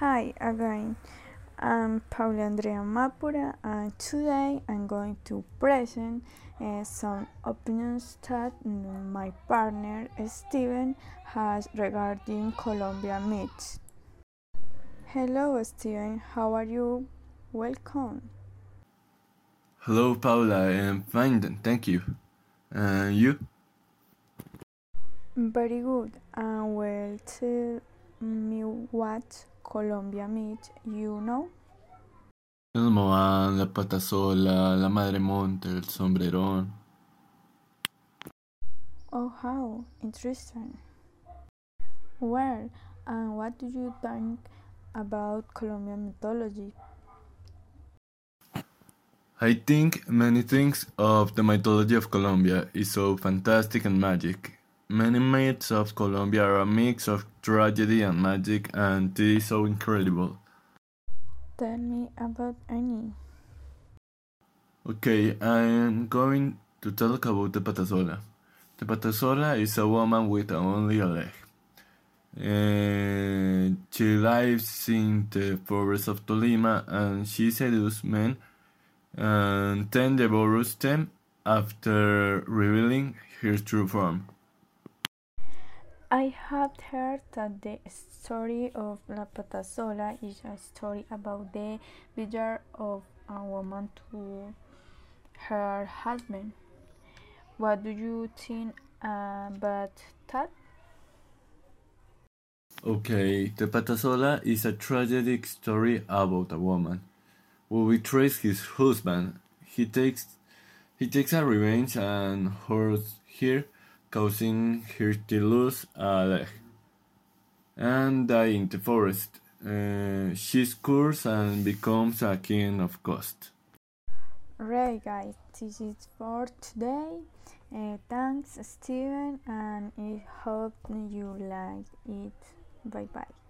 Hi again, I'm Paula Andrea Mapura and today I'm going to present uh, some opinions that my partner Steven has regarding Colombia meats. Hello Steven, how are you? Welcome. Hello Paula, I'm fine thank you. And you? Very good, and well tell me what Colombia meat, you know? El Mohan, la patasola, la madre monte, el sombrerón. Oh, how interesting. Well, and what do you think about Colombian mythology? I think many things of the mythology of Colombia is so fantastic and magic. Many myths of Colombia are a mix of tragedy and magic, and it is so incredible. Tell me about any. Okay, I'm going to talk about the Patasola. The Patasola is a woman with only a leg. Uh, she lives in the forest of Tolima and she seduces men and then devours them after revealing her true form. I have heard that the story of La Patasola is a story about the betrayal of a woman to her husband. What do you think about that? Okay, the Patasola is a tragic story about a woman who betrays his husband. He takes he takes a revenge and hurts her causing her to lose a leg and die in the forest. Uh, she scores and becomes a king of ghosts. Right, guys, this is for today. Uh, thanks, Steven, and I hope you like it. Bye bye.